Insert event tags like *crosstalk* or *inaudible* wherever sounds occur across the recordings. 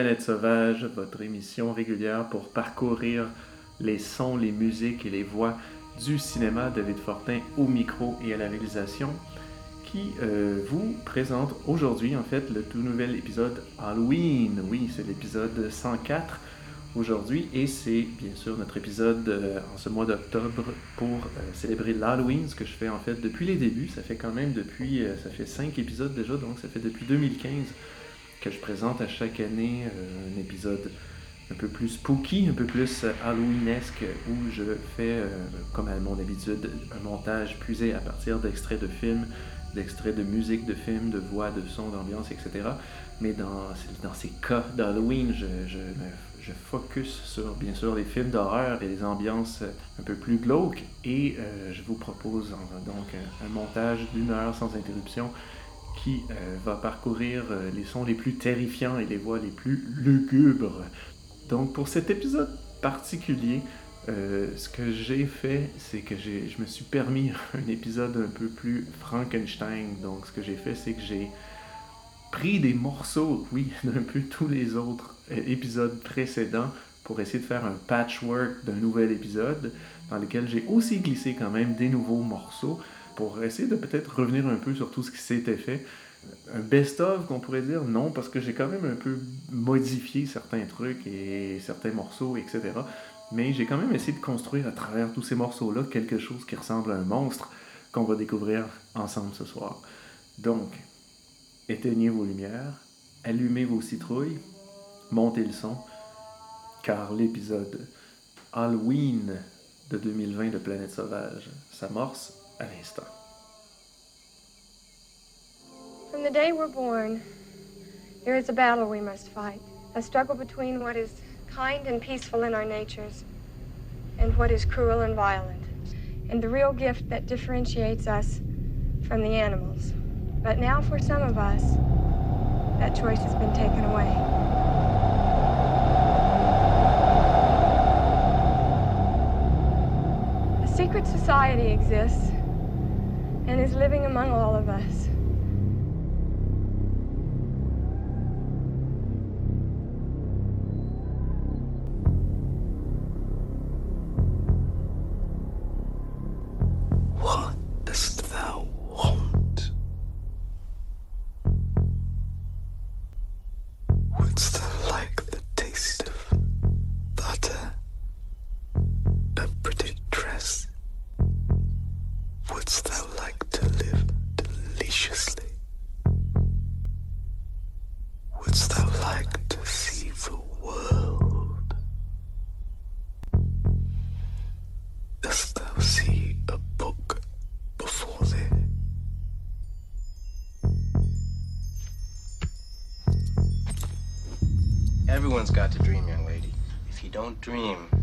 Planète Sauvage, votre émission régulière pour parcourir les sons, les musiques et les voix du cinéma. David Fortin au micro et à la réalisation qui euh, vous présente aujourd'hui en fait le tout nouvel épisode Halloween. Oui, c'est l'épisode 104 aujourd'hui et c'est bien sûr notre épisode euh, en ce mois d'octobre pour euh, célébrer l'Halloween, ce que je fais en fait depuis les débuts. Ça fait quand même depuis, ça fait 5 épisodes déjà, donc ça fait depuis 2015 que je présente à chaque année un épisode un peu plus spooky, un peu plus halloweenesque, où je fais, comme à mon habitude, un montage puisé à partir d'extraits de films d'extraits de musique, de films, de voix, de sons, d'ambiance, etc. Mais dans, dans ces cas d'Halloween, je, je, je, focus sur, bien sûr, les films d'horreur et les ambiances un peu plus glauques. Et euh, je vous propose donc un, montage d'une heure sans interruption qui euh, va parcourir euh, les sons les plus terrifiants et les voix les plus lugubres. Donc pour cet épisode particulier, euh, ce que j'ai fait, c'est que je me suis permis *laughs* un épisode un peu plus Frankenstein. Donc, ce que j'ai fait, c'est que j'ai pris des morceaux, oui, *laughs* d'un peu tous les autres épisodes précédents pour essayer de faire un patchwork d'un nouvel épisode dans lequel j'ai aussi glissé quand même des nouveaux morceaux pour essayer de peut-être revenir un peu sur tout ce qui s'était fait. Un best-of qu'on pourrait dire, non, parce que j'ai quand même un peu modifié certains trucs et certains morceaux, etc. Mais j'ai quand même essayé de construire à travers tous ces morceaux-là quelque chose qui ressemble à un monstre qu'on va découvrir ensemble ce soir. Donc, éteignez vos lumières, allumez vos citrouilles, montez le son, car l'épisode Halloween de 2020 de Planète Sauvage s'amorce à l'instant. From the day we're born, there is a battle we must fight. A struggle between what is kind and peaceful in our natures, and what is cruel and violent, and the real gift that differentiates us from the animals. But now, for some of us, that choice has been taken away. A secret society exists and is living among all of us. Everyone's got to dream, young lady. If you don't dream,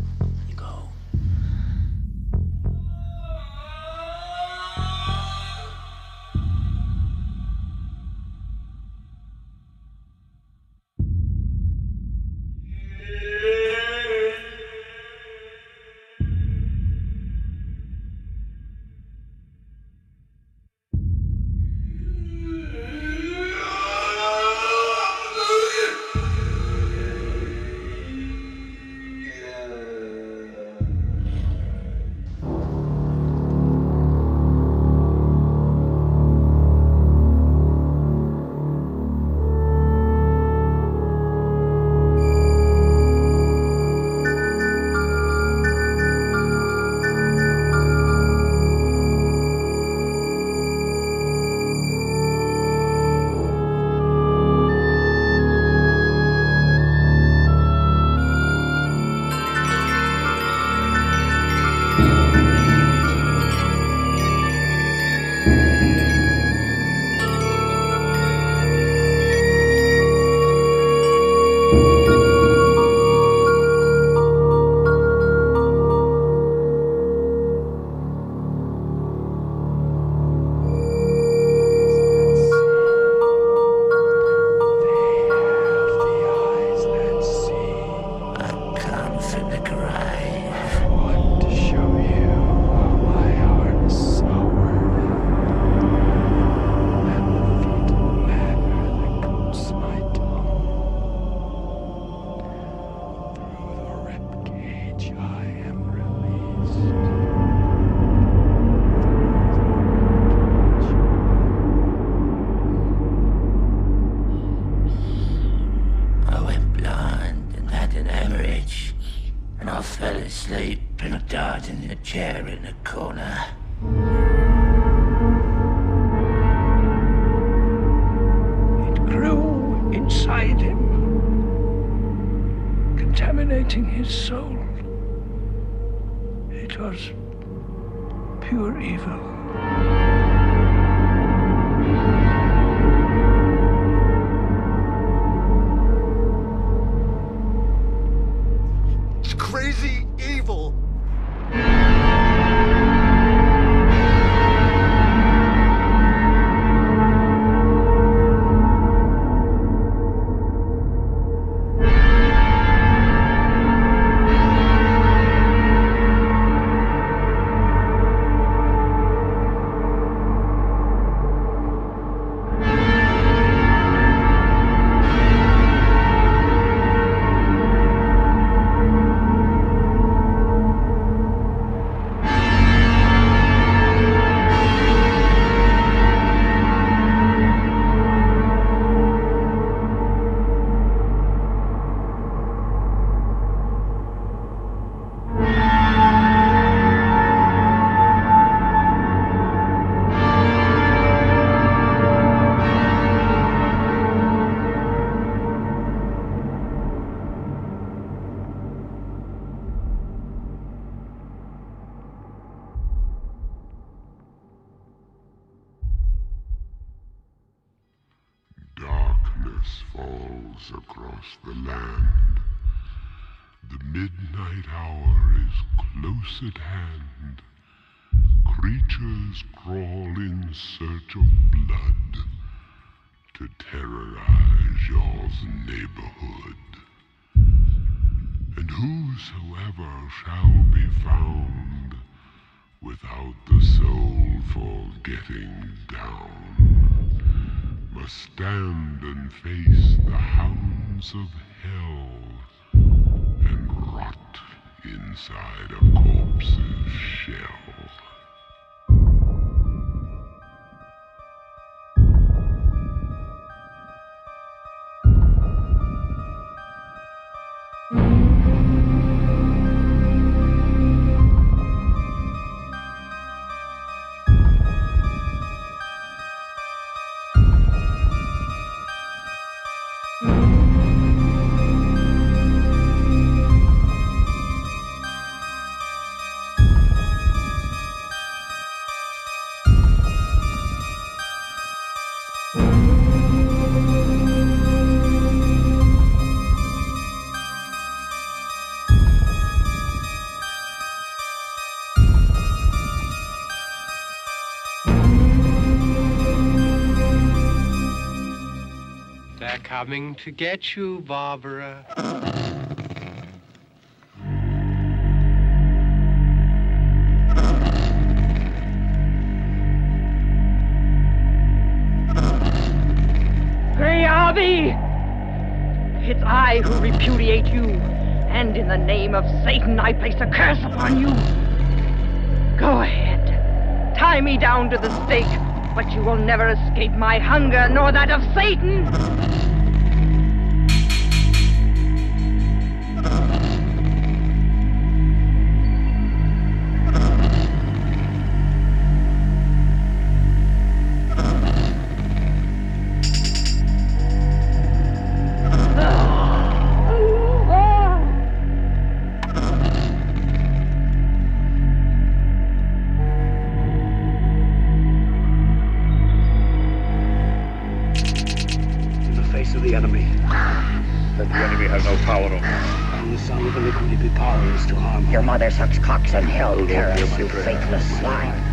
search of blood to terrorize y'all's neighborhood. And whosoever shall be found without the soul for getting down must stand and face the hounds of hell and rot inside a corpse's shell. Coming to get you, Barbara. Grey Arby! It's I who repudiate you, and in the name of Satan I place a curse upon you. Go ahead. Tie me down to the stake, but you will never escape my hunger nor that of Satan. To harm your mother sucks cocks, and hell, Karras, you faithless slime.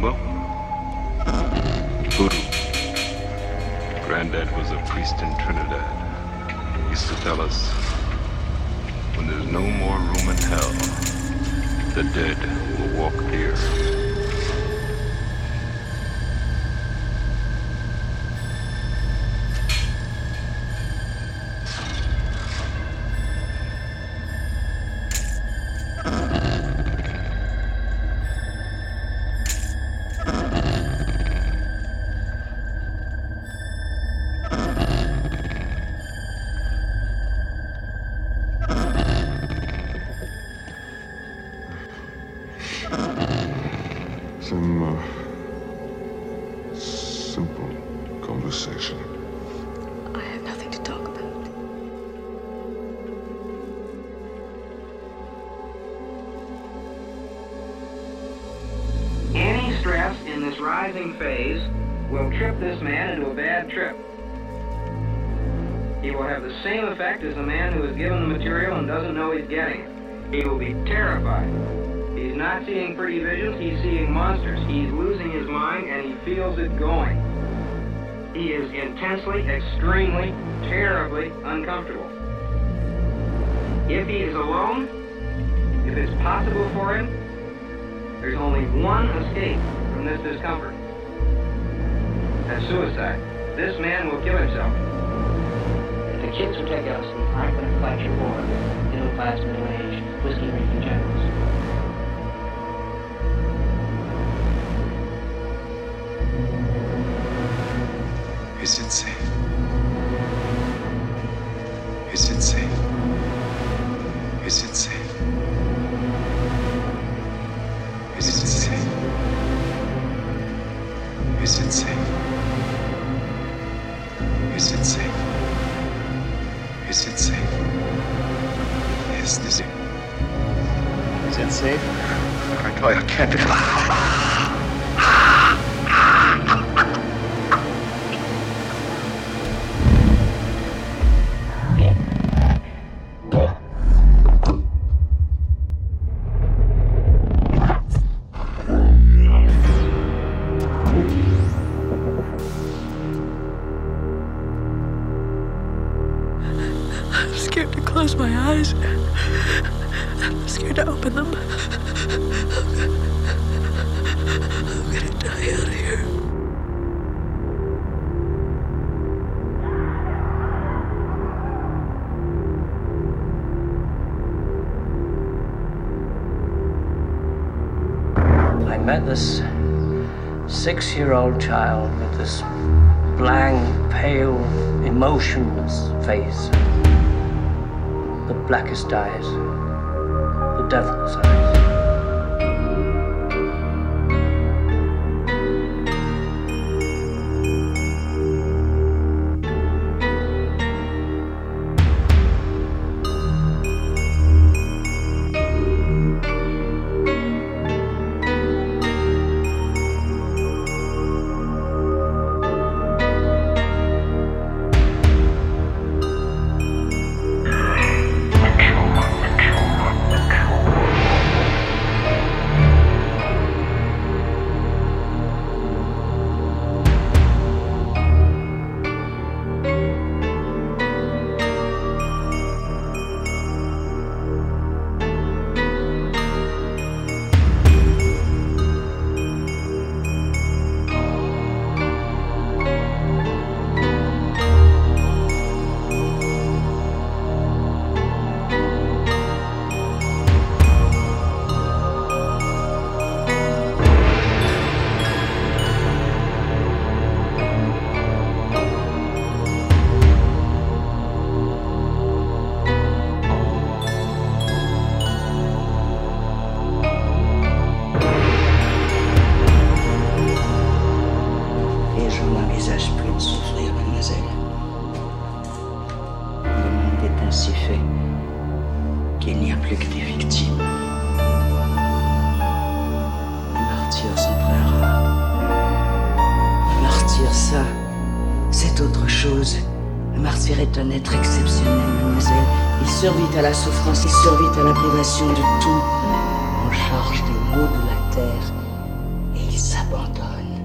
Macumba? Granddad was a priest in Trinidad. He used to tell us, when there's no more room in hell, the dead will walk here. suicide. This man will kill himself. If the kids will take us and Franklin and Fletcher war. middle class, middle aged, whiskey drinking generals. Is it safe? Is it safe? Is it safe? Is it safe? Is it safe? Oh, I can't do that. face, the blackest eyes, the devil's eyes. Bourgogne.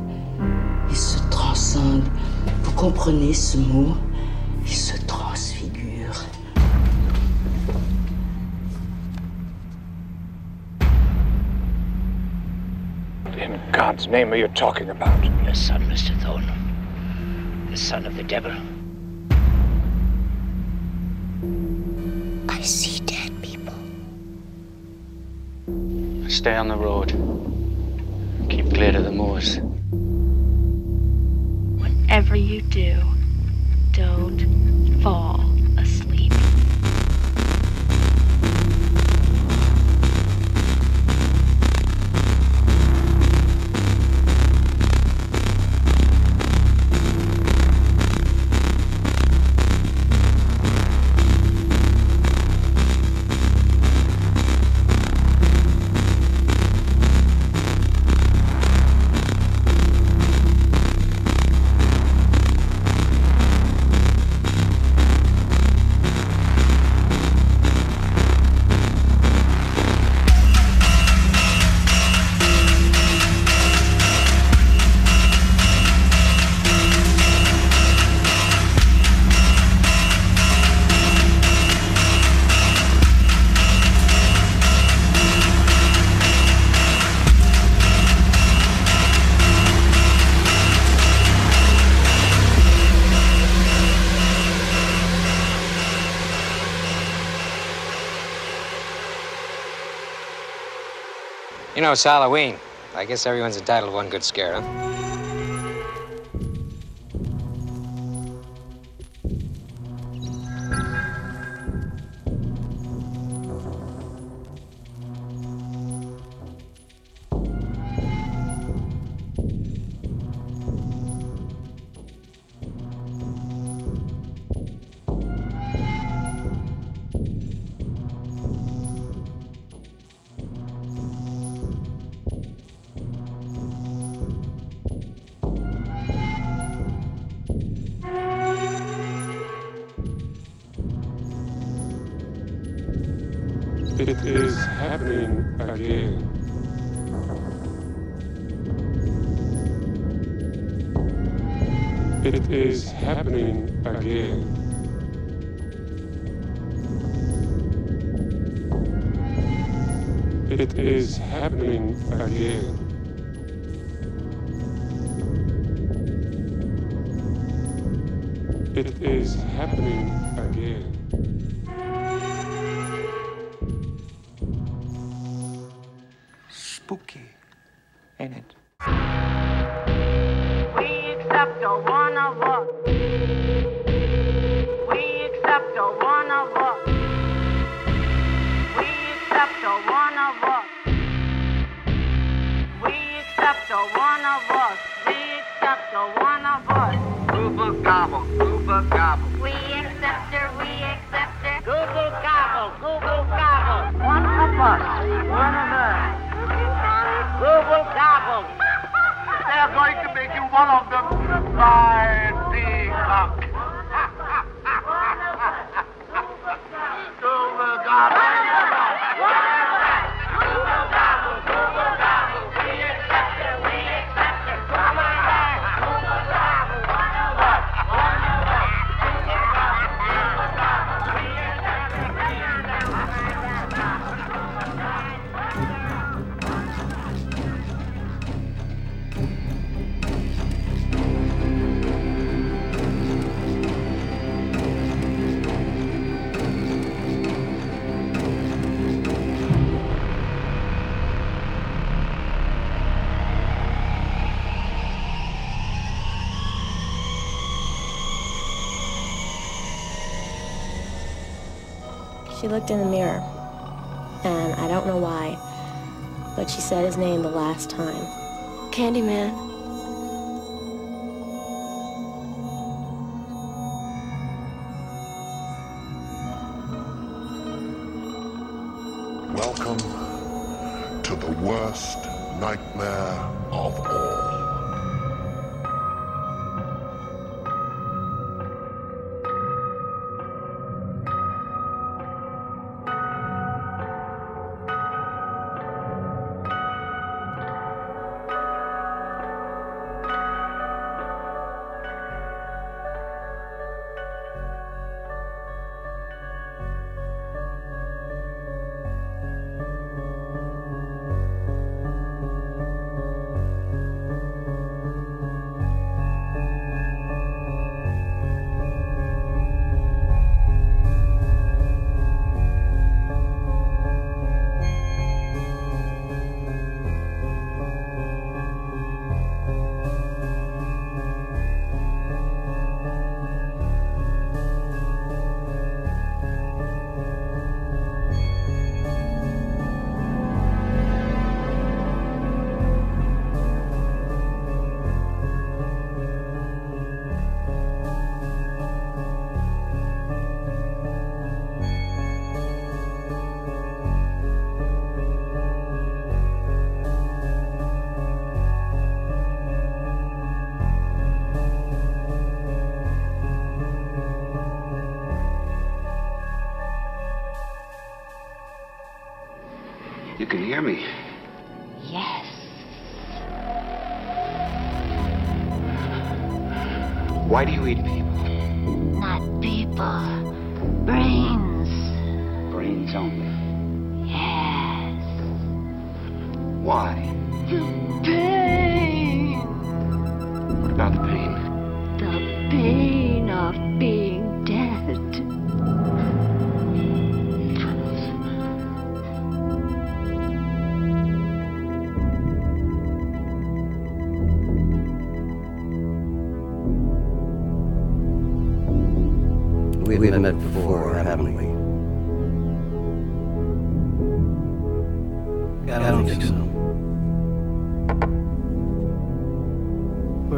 Il se transcende. Vous comprenez ce mot Il se transfigure. In God's name are you talking about? The son, Mr. Thorne. The son of the devil. I see dead people. Stay on the road. Keep clear of the moors. Whatever you do, don't fall. it's Halloween. I guess everyone's entitled to one good scare, huh? in it. all of them. Hear me.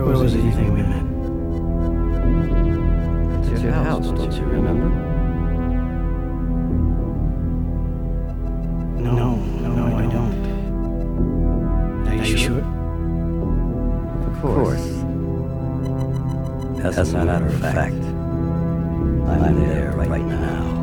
Where was it you think we met? It's your house, don't you remember? No, no, I don't. Are you sure? Of course. As a matter of fact, I'm there right now.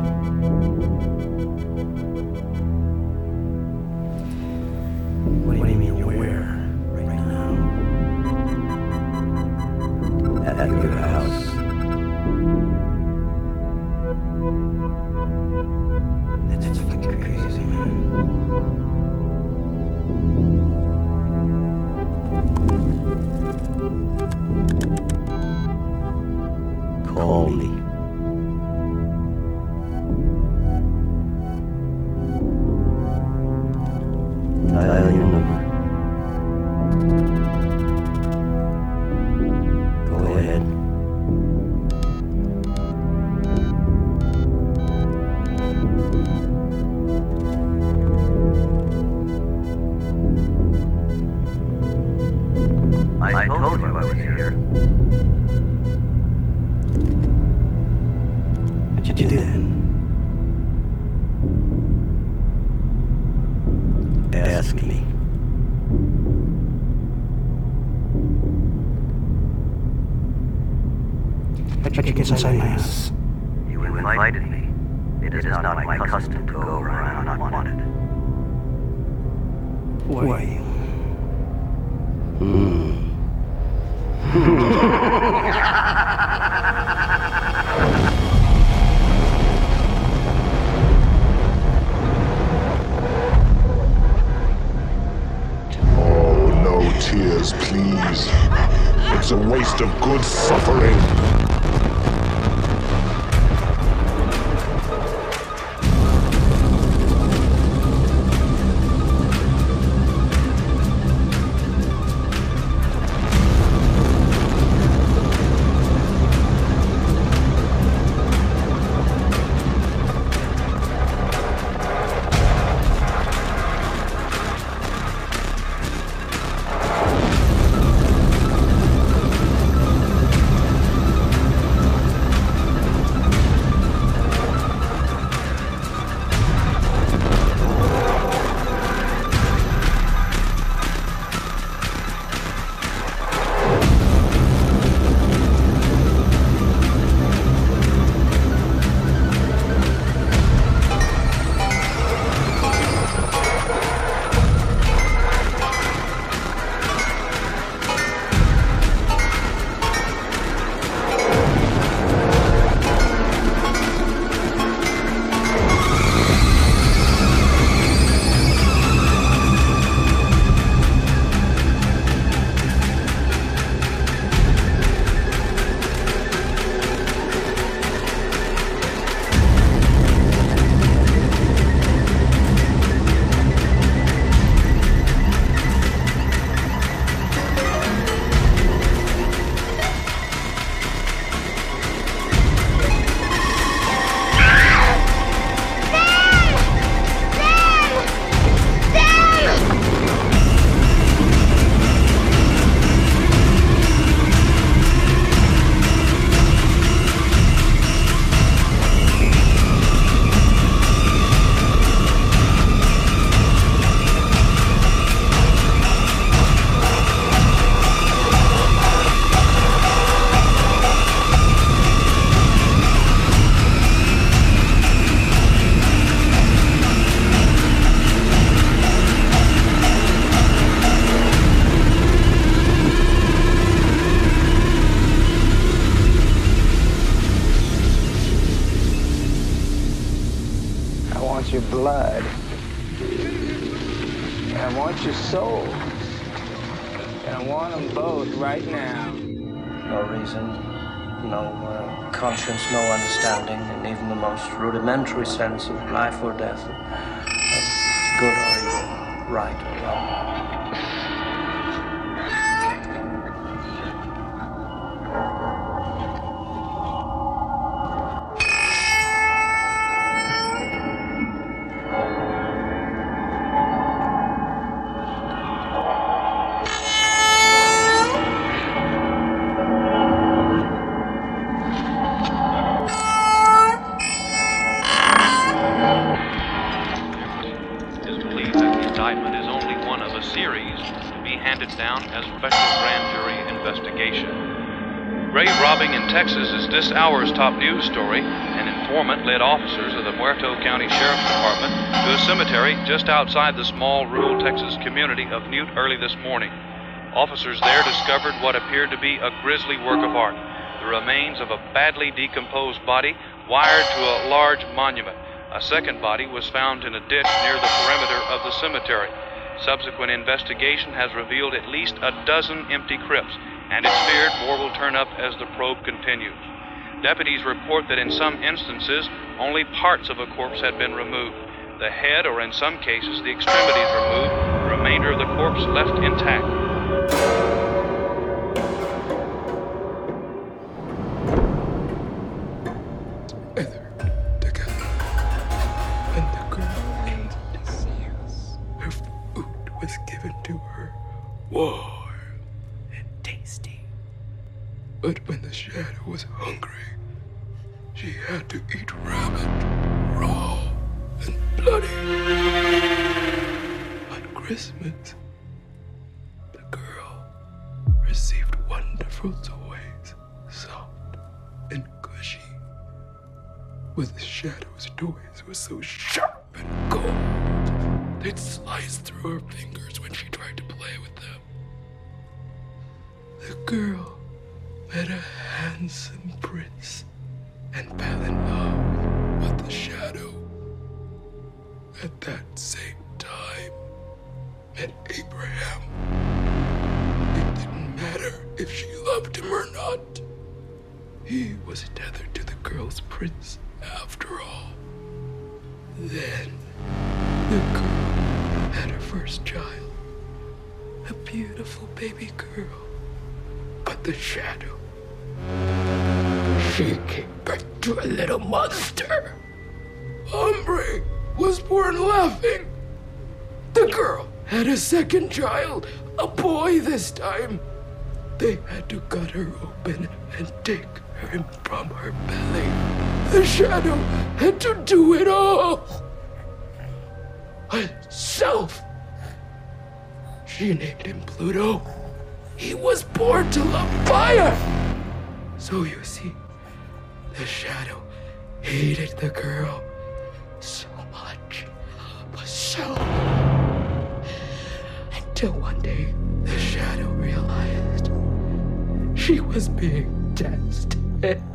Of good rudimentary sense of life or death, series to be handed down as special grand jury investigation. Grave robbing in Texas is this hour's top news story. An informant led officers of the Muerto County Sheriff's Department to a cemetery just outside the small rural Texas community of Newt early this morning. Officers there discovered what appeared to be a grisly work of art the remains of a badly decomposed body wired to a large monument. A second body was found in a ditch near the perimeter of the cemetery. Subsequent investigation has revealed at least a dozen empty crypts, and it's feared more will turn up as the probe continues. Deputies report that in some instances, only parts of a corpse had been removed. The head, or in some cases, the extremities removed, the remainder of the corpse left intact. Warm and tasty. But when the shadow was hungry, she had to eat rabbit, raw and bloody. On Christmas, the girl received wonderful toys, soft and cushy. But the shadow's toys were so sharp and cold, they'd slice through her fingers girl met a handsome prince and fell in love with the shadow. At that same time, met Abraham. It didn't matter if she loved him or not. He was tethered to the girl's prince after all. Then the girl had her first child, a beautiful baby girl. The shadow, she gave birth to a little monster. Hombre was born laughing. The girl had a second child, a boy this time. They had to cut her open and take him from her belly. The shadow had to do it all. Herself. She named him Pluto. He was born to love fire. So you see, the shadow hated the girl so much, but so. Until one day, the shadow realized she was being tested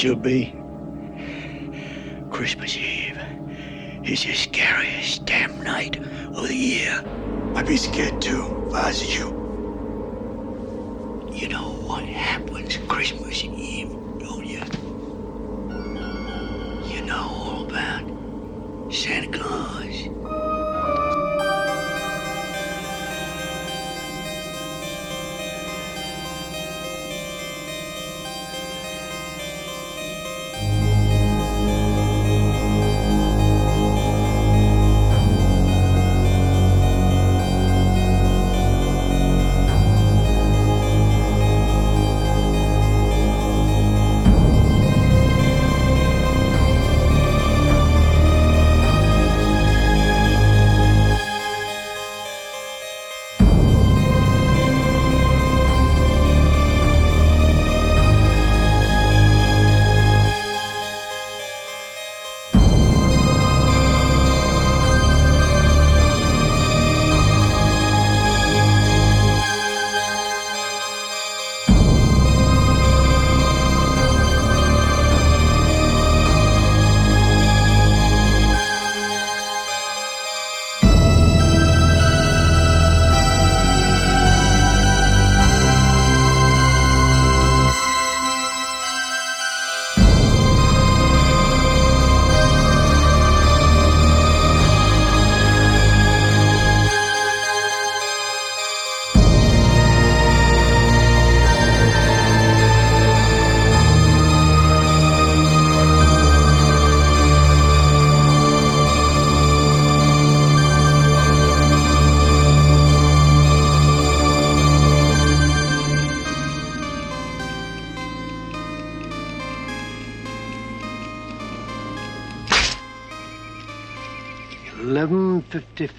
should be. Christmas Eve is the scariest damn night of the year. I'd be scared too if I was you. You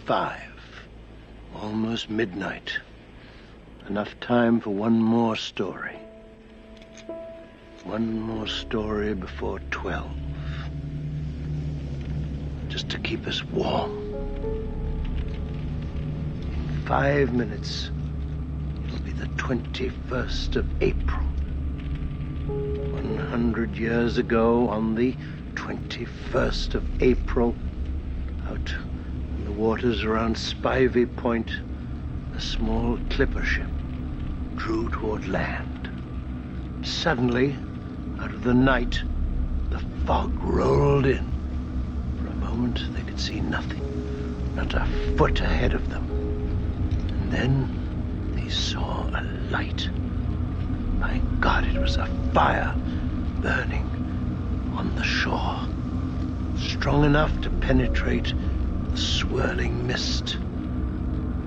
fifty-five. Almost midnight. Enough time for one more story. One more story before twelve. Just to keep us warm. In five minutes, it'll be the 21st of April. 100 years ago, on the 21st of April, out waters around Spivey Point, a small clipper ship drew toward land. Suddenly, out of the night, the fog rolled in. For a moment, they could see nothing, not a foot ahead of them. And then they saw a light. My God, it was a fire burning on the shore, strong enough to penetrate the swirling mist.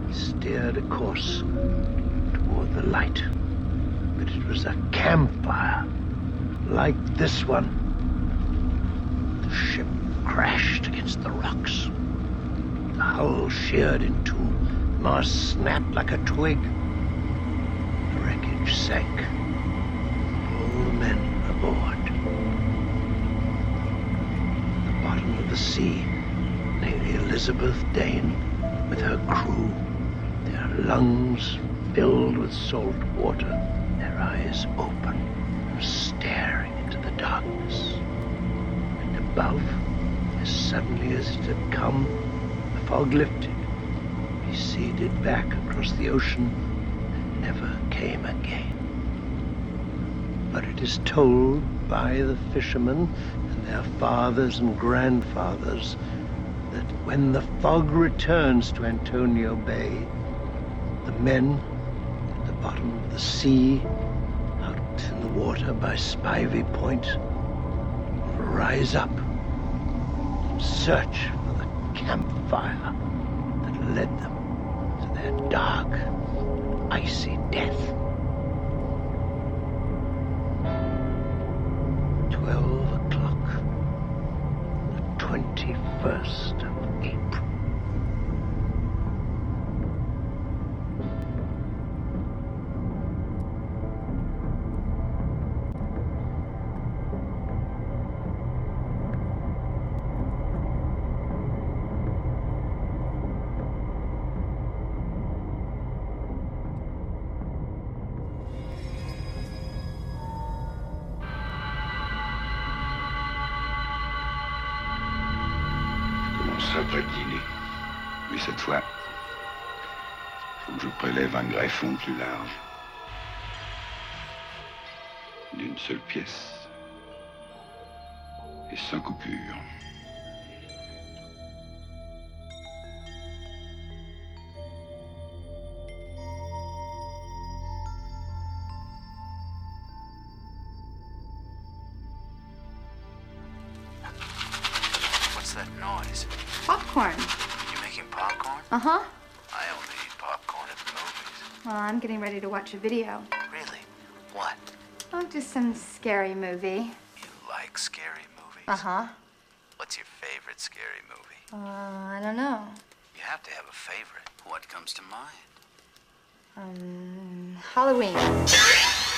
He steered a course toward the light, but it was a campfire like this one. The ship crashed against the rocks. The hull sheared in two, mast snapped like a twig. The wreckage sank. All the men aboard. The bottom of the sea Elizabeth Dane with her crew, their lungs filled with salt water, their eyes open, staring into the darkness. And above, as suddenly as it had come, the fog lifted, receded back across the ocean, and never came again. But it is told by the fishermen and their fathers and grandfathers when the fog returns to Antonio Bay, the men at the bottom of the sea, out in the water by Spivey Point, will rise up and search for the campfire that led them to their dark, icy death. Twelve o'clock, the twenty-first greffon plus large. D'une seule pièce. Et sans coupure. Watch a video. Really? What? Oh, just some scary movie. You like scary movies? Uh huh. What's your favorite scary movie? Uh, I don't know. You have to have a favorite. What comes to mind? Um, Halloween. *laughs*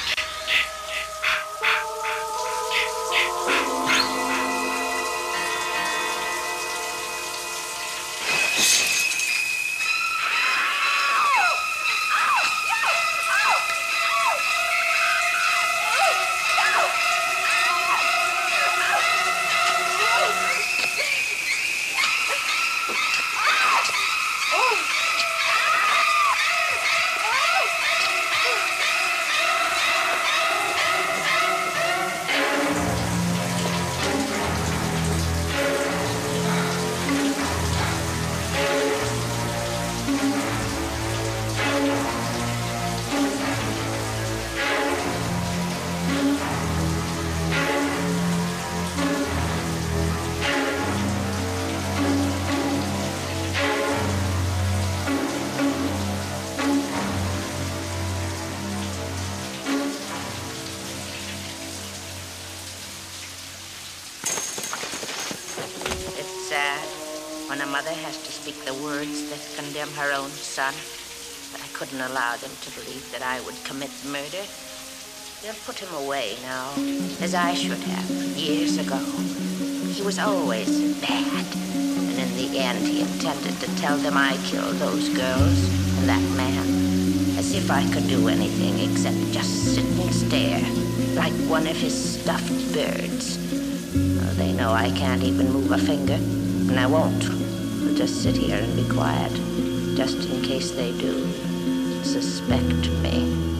to believe that I would commit murder. They'll put him away now, as I should have years ago. He was always bad, and in the end he intended to tell them I killed those girls and that man, as if I could do anything except just sit and stare, like one of his stuffed birds. They know I can't even move a finger, and I won't. I'll just sit here and be quiet, just in case they do suspect me.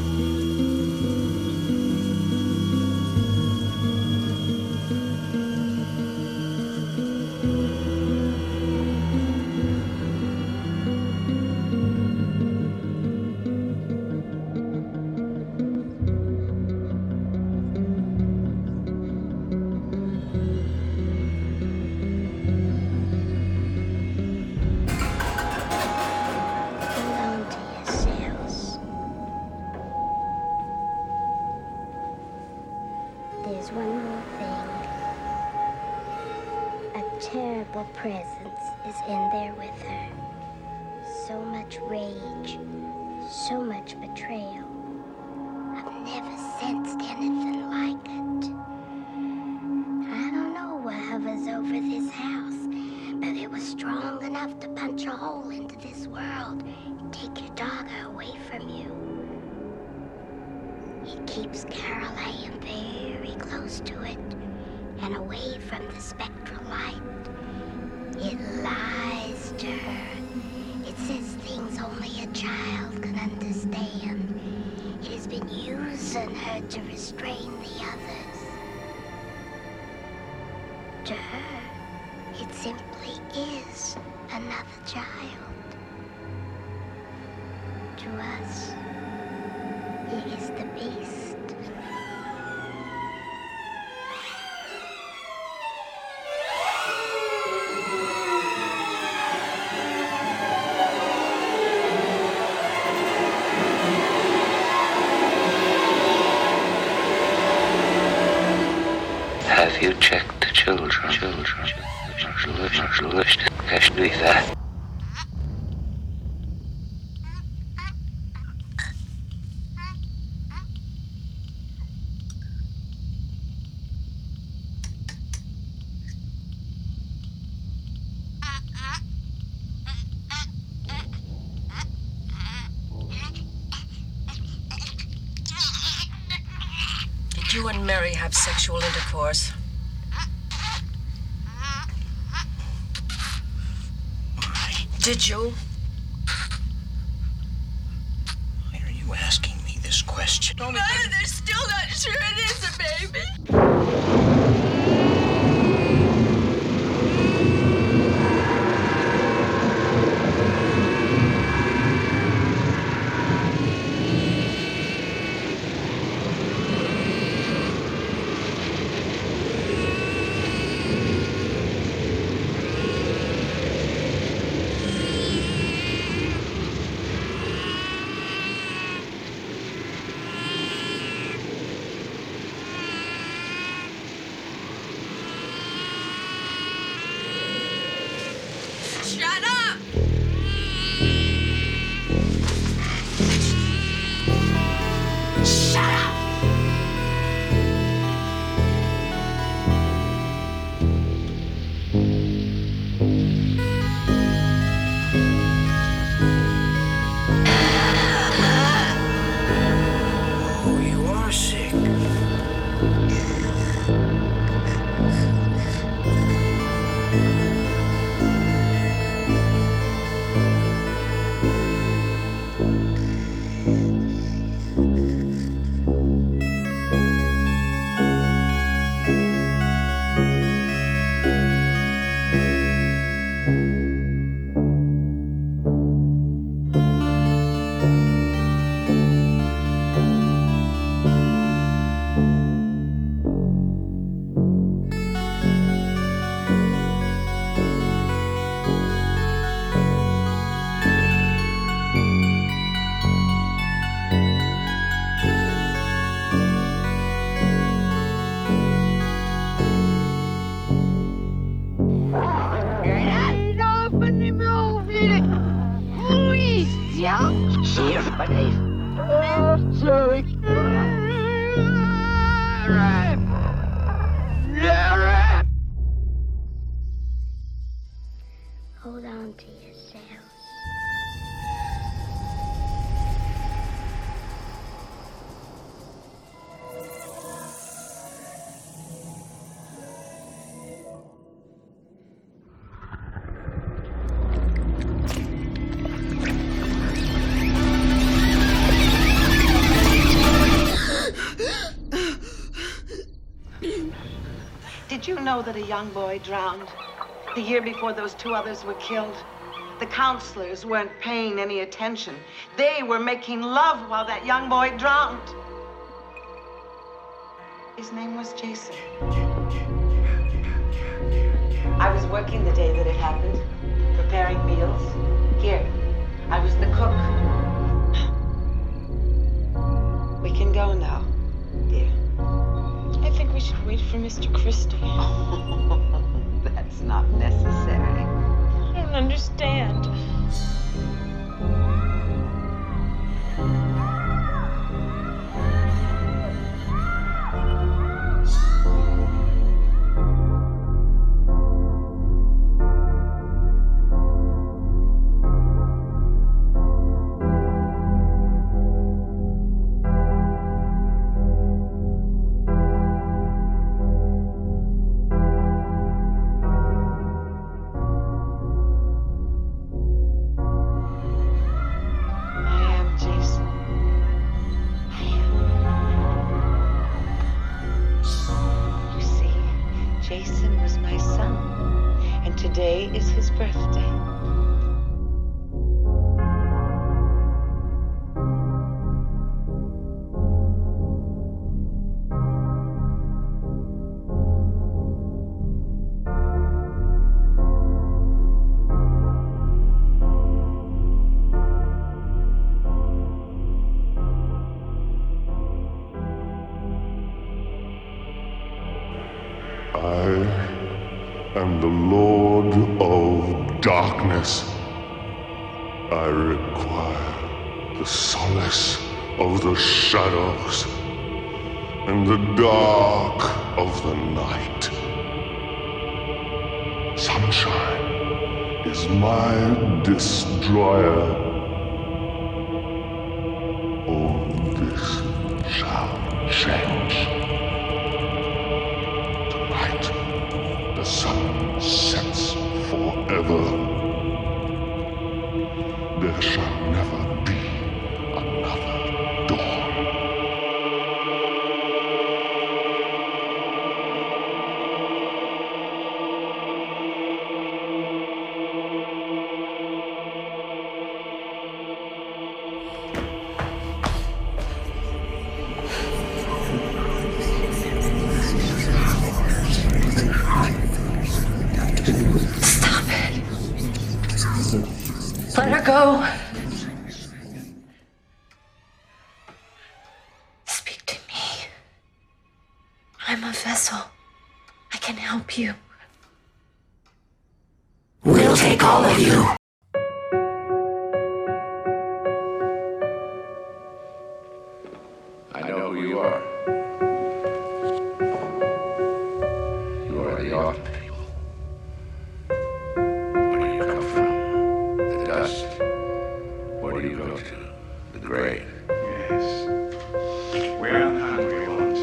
Checked the children? Children. Cash do that. Know that a young boy drowned the year before those two others were killed? The counselors weren't paying any attention. They were making love while that young boy drowned. His name was Jason. I was working the day that it happened, preparing meals. Here, I was the cook. *gasps* We can go now, think we should wait for Mr. Christy. *laughs* That's not necessary. I don't understand. The Lord of Darkness. I require the solace of the shadows and the dark of the night. Sunshine is my destroyer. great. Yes. We're hungry ones.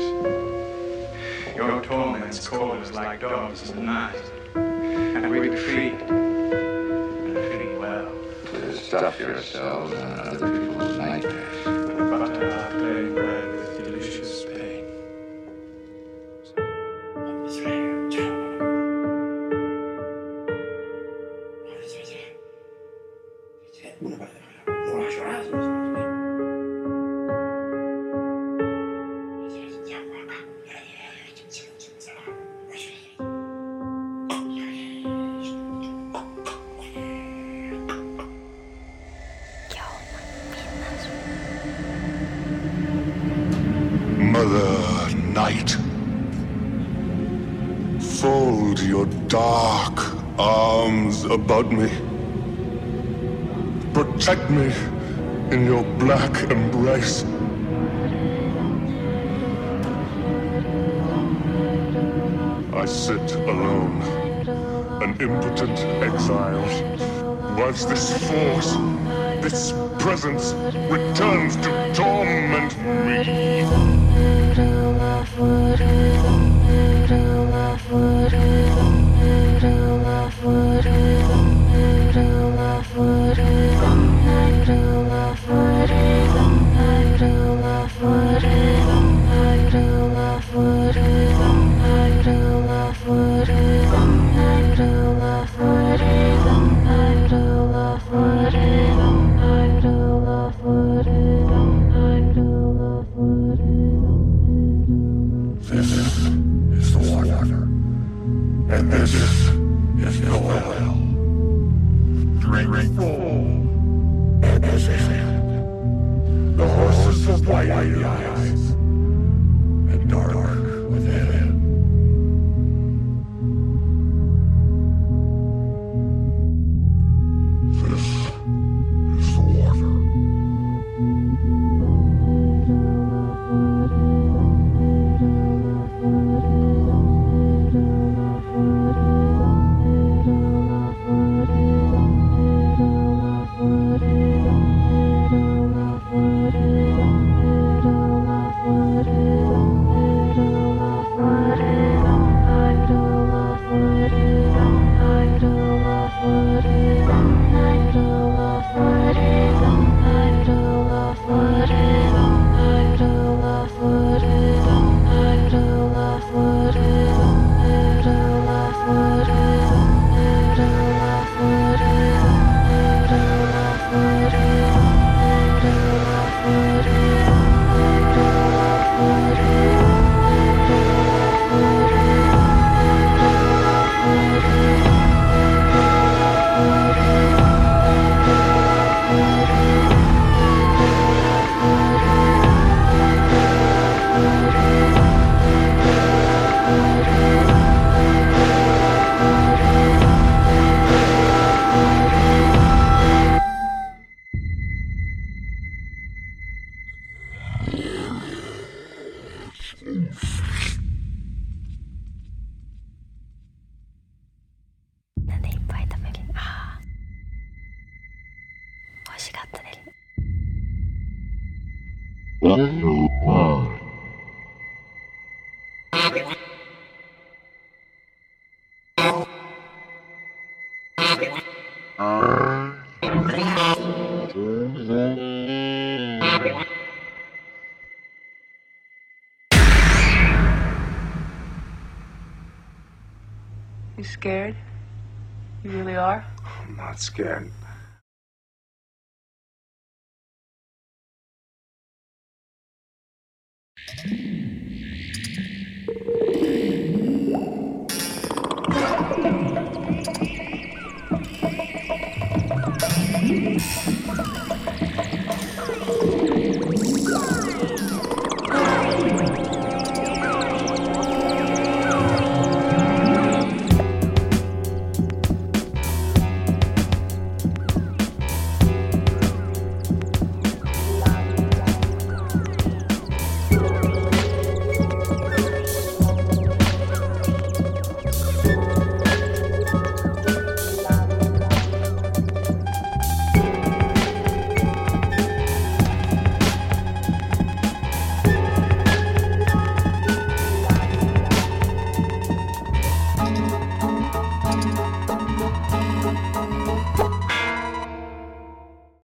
Your torments call us like dogs in the night. And we retreat. And defeat well. To stuff yourselves on other people's nightmares. this force, this presence, returns. You scared? You really are? I'm not scared.